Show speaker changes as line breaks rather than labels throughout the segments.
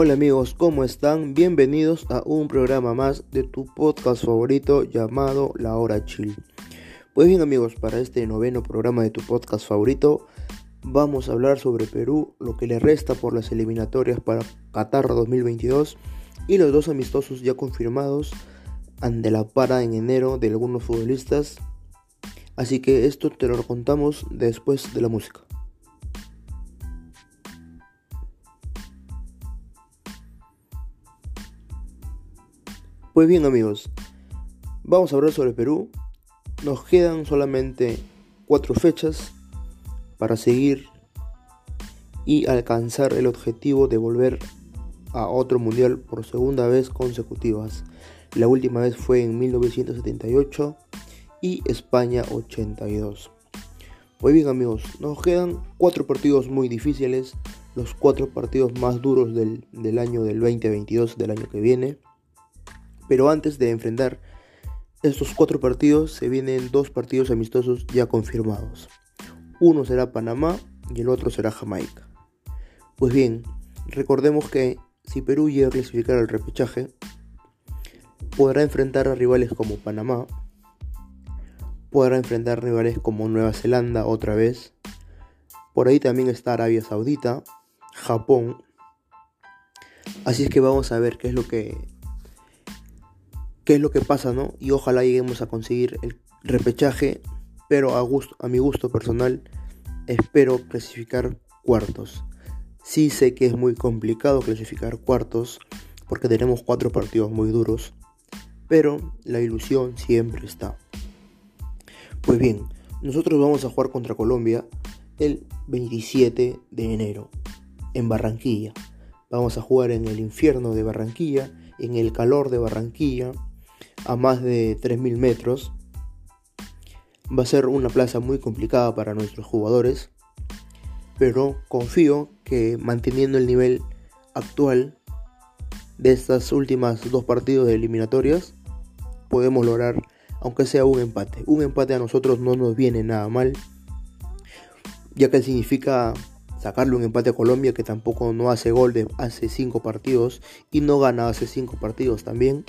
Hola amigos, ¿cómo están? Bienvenidos a un programa más de tu podcast favorito llamado La Hora Chill. Pues bien amigos, para este noveno programa de tu podcast favorito vamos a hablar sobre Perú, lo que le resta por las eliminatorias para Qatar 2022 y los dos amistosos ya confirmados ante la para en enero de algunos futbolistas. Así que esto te lo contamos después de la música. Pues bien amigos, vamos a hablar sobre Perú. Nos quedan solamente cuatro fechas para seguir y alcanzar el objetivo de volver a otro mundial por segunda vez consecutivas. La última vez fue en 1978 y España 82. Pues bien amigos, nos quedan cuatro partidos muy difíciles, los cuatro partidos más duros del, del año del 2022, del año que viene. Pero antes de enfrentar estos cuatro partidos, se vienen dos partidos amistosos ya confirmados. Uno será Panamá y el otro será Jamaica. Pues bien, recordemos que si Perú llega a clasificar al repechaje, podrá enfrentar a rivales como Panamá, podrá enfrentar rivales como Nueva Zelanda otra vez, por ahí también está Arabia Saudita, Japón, así es que vamos a ver qué es lo que qué es lo que pasa, ¿no? Y ojalá lleguemos a conseguir el repechaje, pero a, gusto, a mi gusto personal espero clasificar cuartos. Sí sé que es muy complicado clasificar cuartos porque tenemos cuatro partidos muy duros, pero la ilusión siempre está. Pues bien, nosotros vamos a jugar contra Colombia el 27 de enero en Barranquilla. Vamos a jugar en el infierno de Barranquilla, en el calor de Barranquilla, a más de 3.000 metros. Va a ser una plaza muy complicada para nuestros jugadores, pero confío que manteniendo el nivel actual de estas últimas dos partidos de eliminatorias, podemos lograr, aunque sea un empate. Un empate a nosotros no nos viene nada mal, ya que significa sacarle un empate a Colombia, que tampoco no hace gol de hace cinco partidos y no gana hace cinco partidos también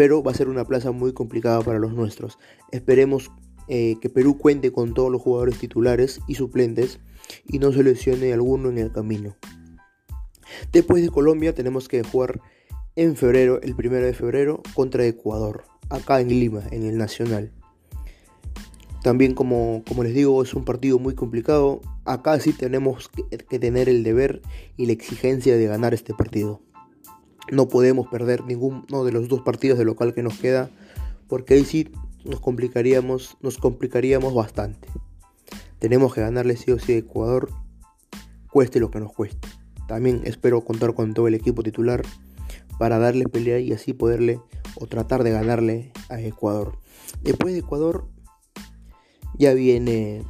pero va a ser una plaza muy complicada para los nuestros. Esperemos eh, que Perú cuente con todos los jugadores titulares y suplentes y no se lesione alguno en el camino. Después de Colombia tenemos que jugar en febrero, el primero de febrero, contra Ecuador, acá en Lima, en el Nacional. También como, como les digo, es un partido muy complicado. Acá sí tenemos que tener el deber y la exigencia de ganar este partido. No podemos perder ninguno de los dos partidos de local que nos queda, porque ahí sí nos complicaríamos, nos complicaríamos bastante. Tenemos que ganarle sí o sí a Ecuador, cueste lo que nos cueste. También espero contar con todo el equipo titular para darle pelea y así poderle o tratar de ganarle a Ecuador. Después de Ecuador ya viene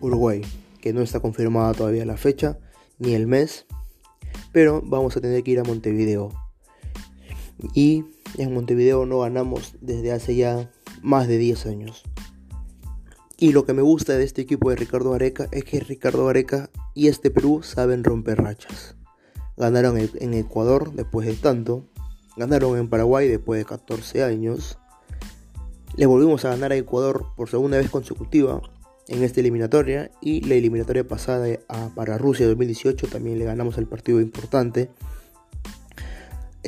Uruguay, que no está confirmada todavía la fecha ni el mes, pero vamos a tener que ir a Montevideo y en Montevideo no ganamos desde hace ya más de 10 años. Y lo que me gusta de este equipo de Ricardo Areca es que Ricardo Areca y este Perú saben romper rachas. Ganaron en Ecuador después de tanto, ganaron en Paraguay después de 14 años. Le volvimos a ganar a Ecuador por segunda vez consecutiva en esta eliminatoria y la eliminatoria pasada para Rusia 2018 también le ganamos el partido importante.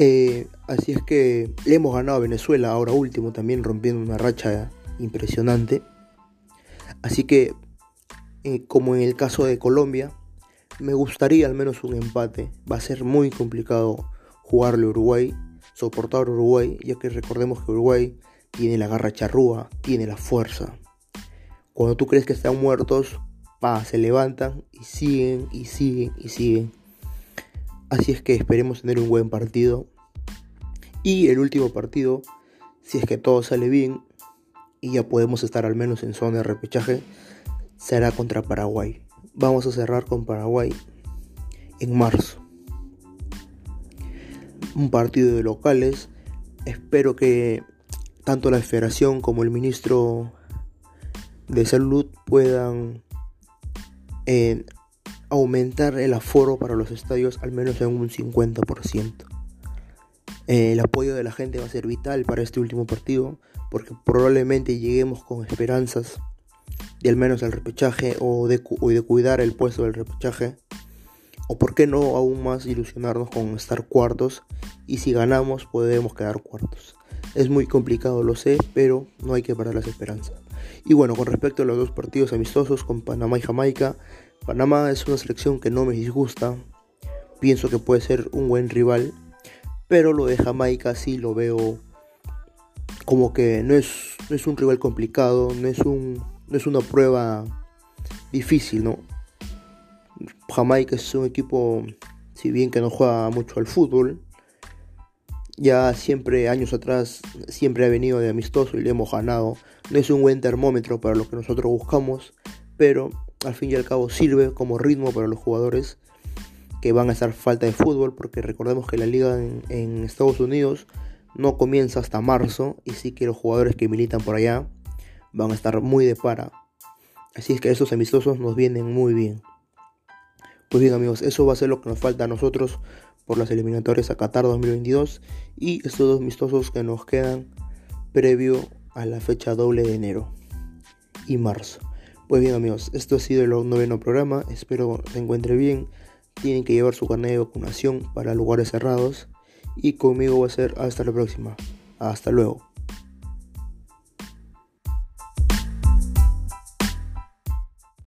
Eh, así es que le hemos ganado a Venezuela ahora último también rompiendo una racha impresionante. Así que, eh, como en el caso de Colombia, me gustaría al menos un empate. Va a ser muy complicado jugarle a Uruguay, soportar Uruguay, ya que recordemos que Uruguay tiene la garra charrúa, tiene la fuerza. Cuando tú crees que están muertos, pa, se levantan y siguen y siguen y siguen. Así es que esperemos tener un buen partido. Y el último partido, si es que todo sale bien y ya podemos estar al menos en zona de repechaje, será contra Paraguay. Vamos a cerrar con Paraguay en marzo. Un partido de locales. Espero que tanto la federación como el ministro de salud puedan eh, aumentar el aforo para los estadios al menos en un 50%. Eh, el apoyo de la gente va a ser vital para este último partido porque probablemente lleguemos con esperanzas de al menos el repechaje o de, cuidar el puesto del repechaje. O por qué no aún más ilusionarnos con estar cuartos y si ganamos podemos quedar cuartos. Es muy complicado, lo sé, pero no hay que parar las esperanzas. Y bueno, con respecto a los dos partidos amistosos con Panamá y Jamaica, Panamá es una selección que no me disgusta. Pienso que puede ser un buen rival. Pero lo de Jamaica sí lo veo como que no es, no es un rival complicado, no es, un, no es una prueba difícil, ¿no? Jamaica es un equipo, si bien que no juega mucho al fútbol, ya siempre, años atrás, siempre ha venido de amistoso y le hemos ganado. No es un buen termómetro para lo que nosotros buscamos, pero al fin y al cabo sirve como ritmo para los jugadores que van a estar falta de fútbol, porque recordemos que la liga en, Estados Unidos no comienza hasta marzo y sí que los jugadores que militan por allá van a estar muy de para. Así es que esos amistosos nos vienen muy bien. Pues bien amigos, eso va a ser lo que nos falta a nosotros por las eliminatorias a Qatar 2022 y estos dos amistosos que nos quedan previo a la fecha doble de enero y marzo. Pues bien amigos, esto ha sido el noveno programa, espero se encuentre bien. Tienen que llevar su carnet de vacunación para lugares cerrados y conmigo va a ser hasta la próxima. Hasta luego.